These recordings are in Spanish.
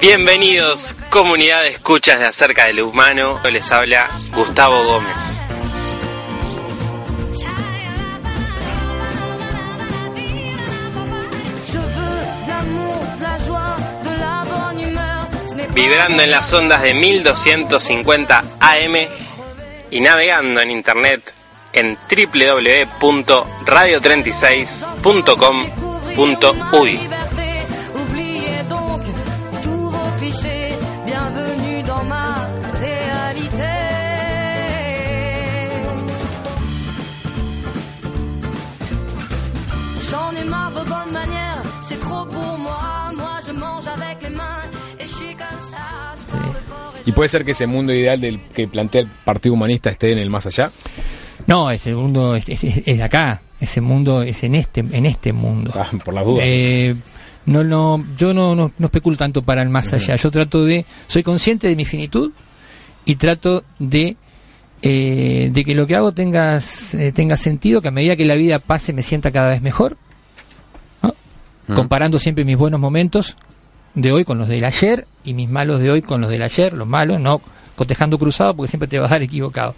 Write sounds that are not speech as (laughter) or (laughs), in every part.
Bienvenidos, comunidad de escuchas de acerca del humano. Les habla Gustavo Gómez. Vibrando en las ondas de 1250 AM y navegando en internet en www.radio36.com.uy. liberté. Oubliez donc tous vos clichés. Bienvenue dans ma réalité. J'en ai marre de bonnes manières, c'est trop pour moi. Moi je mange avec les mains ¿Y puede ser que ese mundo ideal del que plantea el Partido Humanista esté en el más allá? No, ese mundo es, es- es acá. Ese mundo es en este, en este mundo. Ah, por las dudas. Eh, no, no, yo no, no, no especulo tanto para el más allá. Yo trato de, soy consciente de mi finitud y trato de, eh, de que lo que hago tenga, eh, tenga sentido, que a medida que la vida pase me sienta cada vez mejor, ¿no? comparando siempre mis buenos momentos de hoy con los del ayer y mis malos de hoy con los del ayer, los malos, no cotejando cruzado porque siempre te vas a dar equivocado.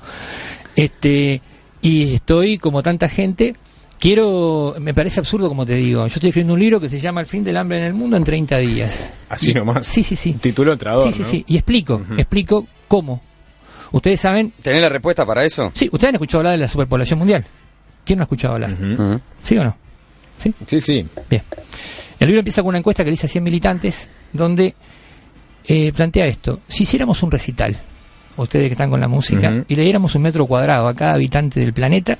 Este, y estoy como tanta gente, quiero, me parece absurdo como te digo, yo estoy escribiendo un libro que se llama El fin del hambre en el mundo en 30 días. Así Y- nomás. Sí, sí, sí. Título entrador, Sí, sí, ¿no? sí. Y explico, explico cómo. Ustedes saben, ¿Tenés la respuesta para eso? sí, ustedes han escuchado hablar de la superpoblación mundial. ¿Quién no ha escuchado hablar? ¿Sí o no? ¿Sí? Sí, sí. Bien. El libro empieza con una encuesta que le hice a 100 militantes, donde eh, plantea esto. Si hiciéramos un recital, ustedes que están con la música, y le diéramos un metro cuadrado a cada habitante del planeta,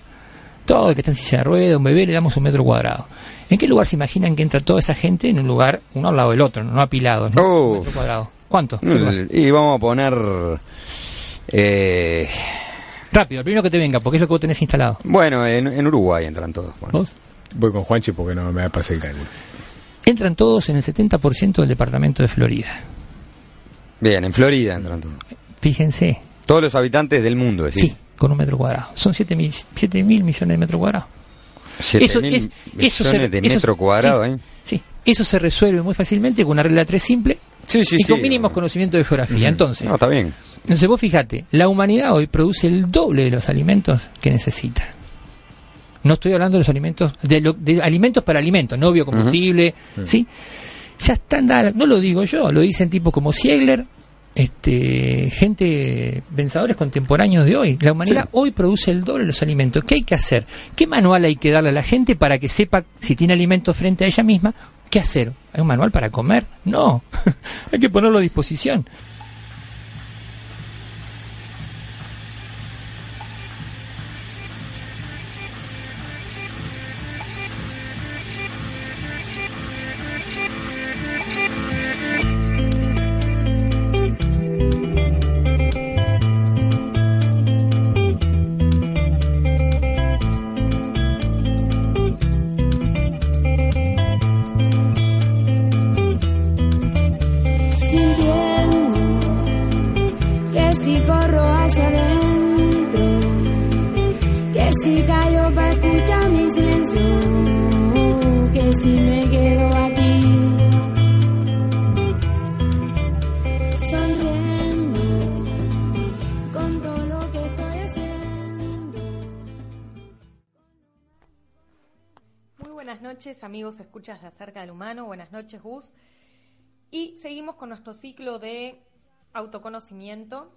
todo el que está en silla de ruedas, un bebé, le damos un metro cuadrado. ¿En qué lugar se imaginan que entra toda esa gente en un lugar, uno al lado del otro, no apilados? ¿no? Un metro cuadrado. ¿Cuánto? Y vamos a poner... eh, Rápido, el primero que te venga, porque es lo que vos tenés instalado. bueno, en, en Uruguay entran todos. bueno. ¿Vos? Voy con Juanchi porque no me pasa el cálculo. Entran todos en el 70% del departamento de Florida. Bien, en Florida entran todos. Fíjense, Todos los habitantes del mundo, decís. sí, con un metro cuadrado. Son 7 mil, siete mil millones de metros cuadrados. Siete Eso mil es- eso se- de eso- metro cuadrado, sí. ¿eh? Sí, eso se resuelve muy fácilmente con una regla 3 simple Sí, sí, y con mínimos conocimientos de geografía. Entonces, No, está bien. entonces vos fíjate, la humanidad hoy produce el doble de los alimentos que necesita. No estoy hablando de los alimentos, de, lo- de alimentos para alimentos, no biocombustible, ¿sí? Ya están dadas, no lo digo yo, lo dicen tipos como Siegler, este, gente, pensadores contemporáneos de hoy. La humanidad hoy produce el doble de los alimentos. ¿Qué hay que hacer? ¿Qué manual hay que darle a la gente para que sepa si tiene alimentos frente a ella misma? ¿Qué hacer? ¿Hay un manual para comer? No, (laughs) hay que ponerlo a disposición. Amigos escuchas de Acerca del Humano. Buenas noches, Gus. Y seguimos con nuestro ciclo de autoconocimiento,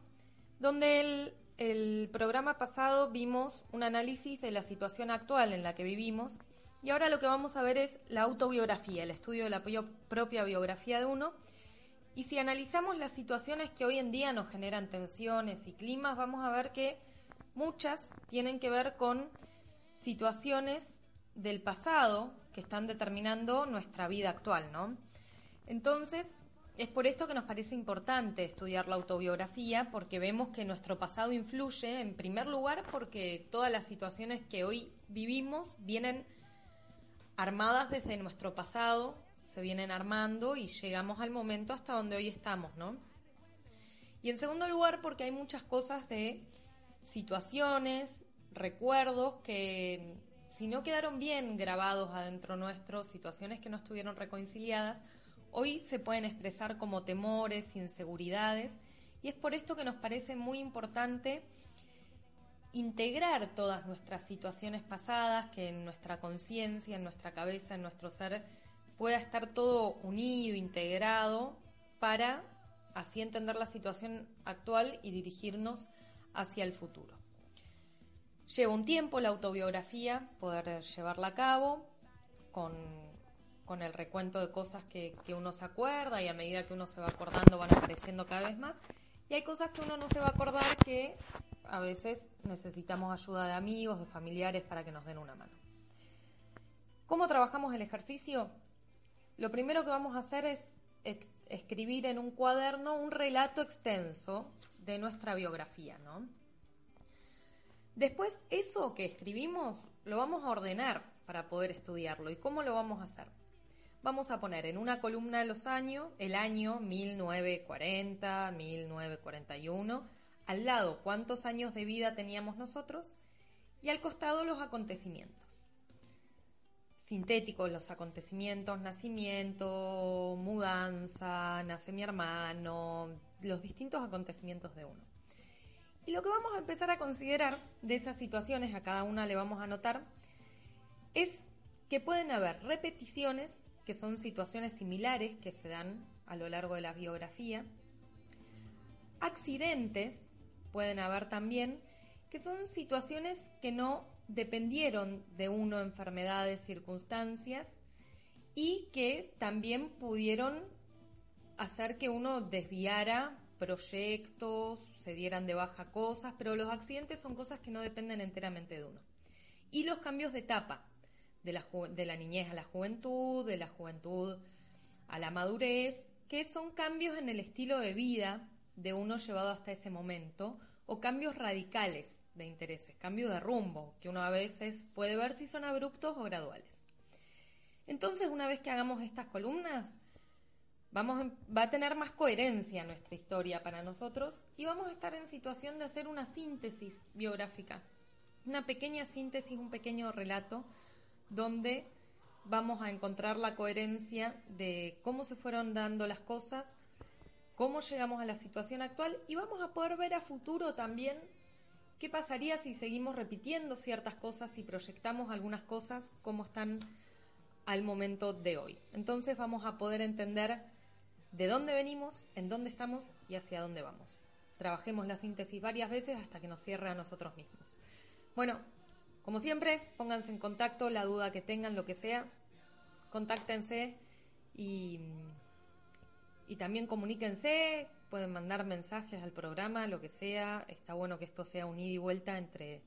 donde el, el programa pasado vimos un análisis de la situación actual en la que vivimos y ahora lo que vamos a ver es la autobiografía, el estudio de la propia biografía de uno. Y si analizamos las situaciones que hoy en día nos generan tensiones y climas, vamos a ver que muchas tienen que ver con situaciones del pasado que están determinando nuestra vida actual, ¿no? Entonces, es por esto que nos parece importante estudiar la autobiografía, porque vemos que nuestro pasado influye, en primer lugar, porque todas las situaciones que hoy vivimos vienen armadas desde nuestro pasado, se vienen armando y llegamos al momento hasta donde hoy estamos, ¿no? Y en segundo lugar, porque hay muchas cosas de situaciones, recuerdos que si no quedaron bien grabados adentro nuestro, situaciones que no estuvieron reconciliadas, hoy se pueden expresar como temores, inseguridades, y es por esto que nos parece muy importante integrar todas nuestras situaciones pasadas, que en nuestra conciencia, en nuestra cabeza, en nuestro ser, pueda estar todo unido, integrado, para así entender la situación actual y dirigirnos hacia el futuro. Lleva un tiempo la autobiografía, poder llevarla a cabo con, con el recuento de cosas que, que uno se acuerda y a medida que uno se va acordando van apareciendo cada vez más. Y hay cosas que uno no se va a acordar que a veces necesitamos ayuda de amigos, de familiares para que nos den una mano. ¿Cómo trabajamos el ejercicio? Lo primero que vamos a hacer es escribir en un cuaderno un relato extenso de nuestra biografía, ¿no? Después, eso que escribimos lo vamos a ordenar para poder estudiarlo. ¿Y cómo lo vamos a hacer? Vamos a poner en una columna los años, el año 1940, 1941, al lado cuántos años de vida teníamos nosotros y al costado los acontecimientos. Sintéticos los acontecimientos, nacimiento, mudanza, nace mi hermano, los distintos acontecimientos de uno. Y lo que vamos a empezar a considerar de esas situaciones, a cada una le vamos a anotar, es que pueden haber repeticiones, que son situaciones similares que se dan a lo largo de la biografía, accidentes, pueden haber también, que son situaciones que no dependieron de uno, enfermedades, circunstancias, y que también pudieron hacer que uno desviara proyectos, se dieran de baja cosas, pero los accidentes son cosas que no dependen enteramente de uno. Y los cambios de etapa, de la, niñez a la juventud, de la juventud a la madurez, que son cambios en el estilo de vida de uno llevado hasta ese momento, o cambios radicales de intereses, cambios de rumbo, que uno a veces puede ver si son abruptos o graduales. Entonces, una vez que hagamos estas columnas, vamos, va a tener más coherencia nuestra historia para nosotros y vamos a estar en situación de hacer una síntesis biográfica, una pequeña síntesis, un pequeño relato donde vamos a encontrar la coherencia de cómo se fueron dando las cosas, cómo llegamos a la situación actual y vamos a poder ver a futuro también qué pasaría si seguimos repitiendo ciertas cosas y proyectamos algunas cosas como están al momento de hoy. Entonces vamos a poder entender de dónde venimos, en dónde estamos y hacia dónde vamos. Trabajemos la síntesis varias veces hasta que nos cierre a nosotros mismos. Bueno, como siempre, pónganse en contacto, la duda que tengan, lo que sea, contáctense y, y también comuníquense, pueden mandar mensajes al programa, lo que sea. Está bueno que esto sea un ida y vuelta entre,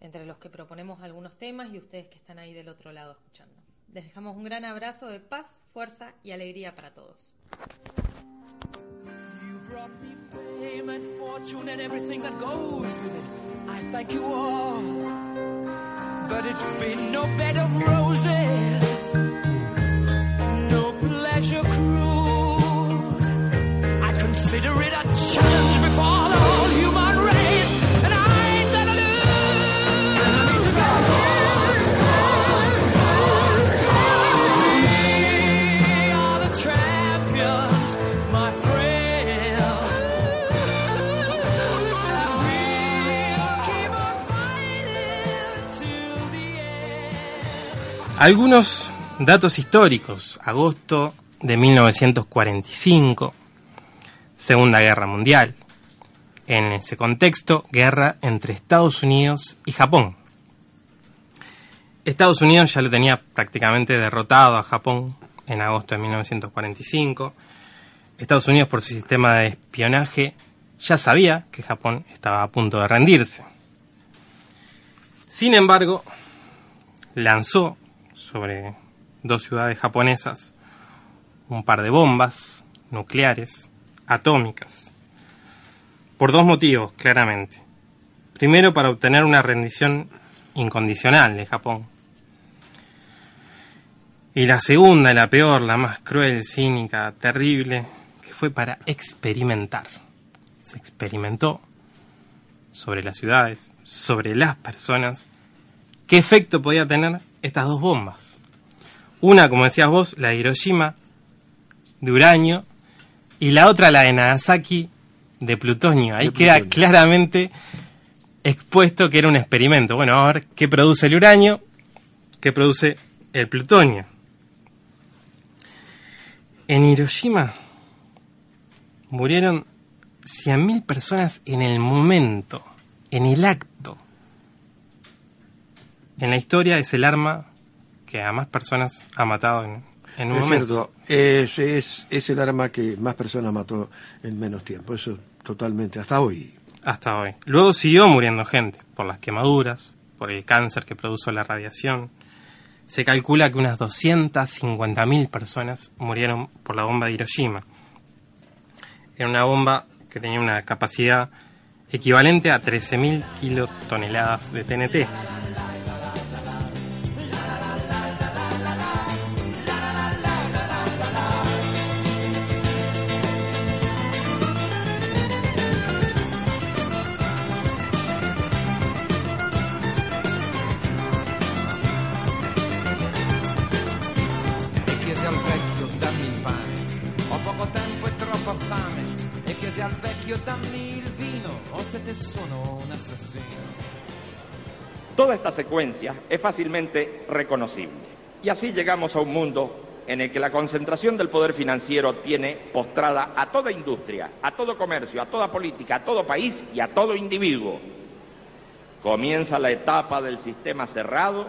entre los que proponemos algunos temas y ustedes que están ahí del otro lado escuchando. Les dejamos un gran abrazo de paz, fuerza y alegría para todos. But it's been no bed of roses, Algunos datos históricos. Agosto de 1945, Segunda Guerra Mundial. En ese contexto, guerra entre Estados Unidos y Japón. Estados Unidos ya lo tenía prácticamente derrotado a Japón en agosto de 1945. Estados Unidos, por su sistema de espionaje, ya sabía que Japón estaba a punto de rendirse. Sin embargo, lanzó sobre dos ciudades japonesas un par de bombas nucleares atómicas. Por dos motivos, claramente. Primero, para obtener una rendición incondicional de Japón. Y la segunda, la peor, la más cruel, cínica, terrible, que fue para experimentar. se experimentó sobre las ciudades, sobre las personas, qué efecto podía tener estas dos bombas. Una, como decías vos, la de Hiroshima, de uranio, y la otra, la de Nagasaki, de plutonio. Ahí De queda plutonio. claramente expuesto que era un experimento. Bueno, a ver qué produce el uranio, qué produce el plutonio. En Hiroshima murieron 100.000 personas en el momento, en el acto. En la historia es el arma que a más personas ha matado en, en un es momento. cierto, es, es, es el arma que más personas mató en menos tiempo. Eso totalmente, hasta hoy. Hasta hoy. Luego siguió muriendo gente por las quemaduras, por el cáncer que produjo la radiación. Se calcula que unas 250.000 personas murieron por la bomba de Hiroshima. Era una bomba que tenía una capacidad equivalente a 13.000 kilotoneladas de TNT. Toda esta secuencia es fácilmente reconocible. Y así llegamos a un mundo en el que la concentración del poder financiero tiene postrada a toda industria, a todo comercio, a toda política, a todo país y a todo individuo. Comienza la etapa del sistema cerrado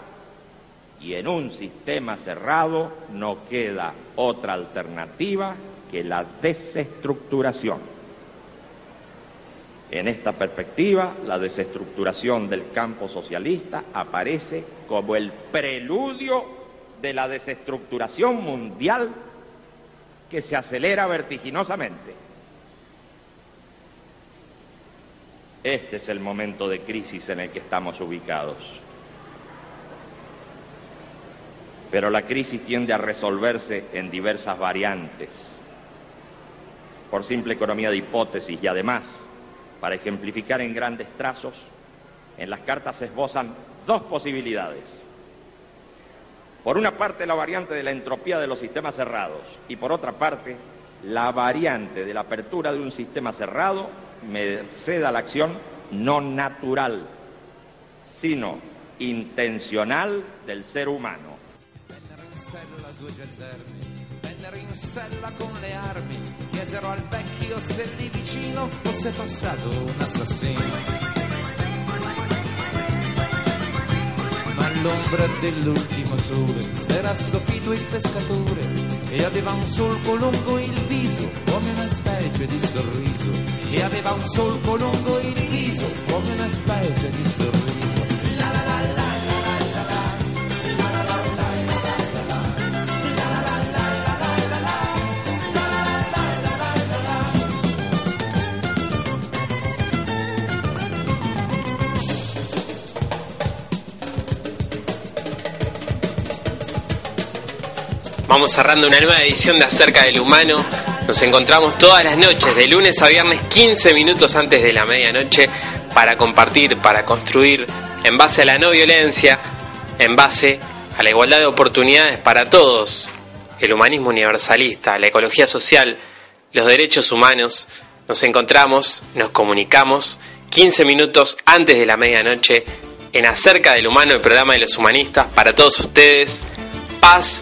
y en un sistema cerrado no queda otra alternativa que la desestructuración. En esta perspectiva, la desestructuración del campo socialista aparece como el preludio de la desestructuración mundial que se acelera vertiginosamente. Este es el momento de crisis en el que estamos ubicados. Pero la crisis tiende a resolverse en diversas variantes, por simple economía de hipótesis y además, para ejemplificar en grandes trazos, en las cartas se esbozan dos posibilidades. Por una parte, la variante de la entropía de los sistemas cerrados y por otra parte, la variante de la apertura de un sistema cerrado merced a la acción no natural, sino intencional del ser humano. Chiesero al vecchio se lì vicino fosse passato un assassino. Ma all'ombra dell'ultimo sole s'era assopito il pescatore e aveva un solco lungo il viso come una specie di sorriso e aveva un solco lungo il viso come una specie di sorriso. Vamos cerrando una nueva edición de Acerca del Humano. Nos encontramos todas las noches, de lunes a viernes, 15 minutos antes de la medianoche, para compartir, para construir, en base a la no violencia, en base a la igualdad de oportunidades para todos, el humanismo universalista, la ecología social, los derechos humanos. Nos encontramos, nos comunicamos 15 minutos antes de la medianoche en Acerca del Humano, el programa de los humanistas, para todos ustedes. Paz,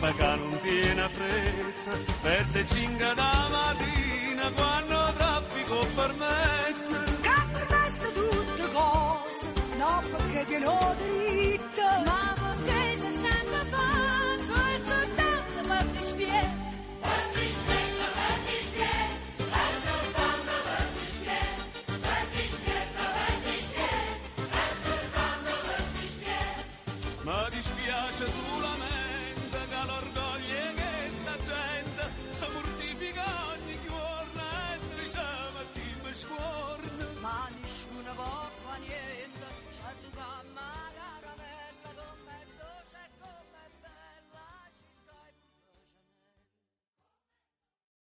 Sembra che non tiene fretta, verso cinque da mattina quando traffico permette. Che permesso tutte cose, no perché ti l'ho. Ma perché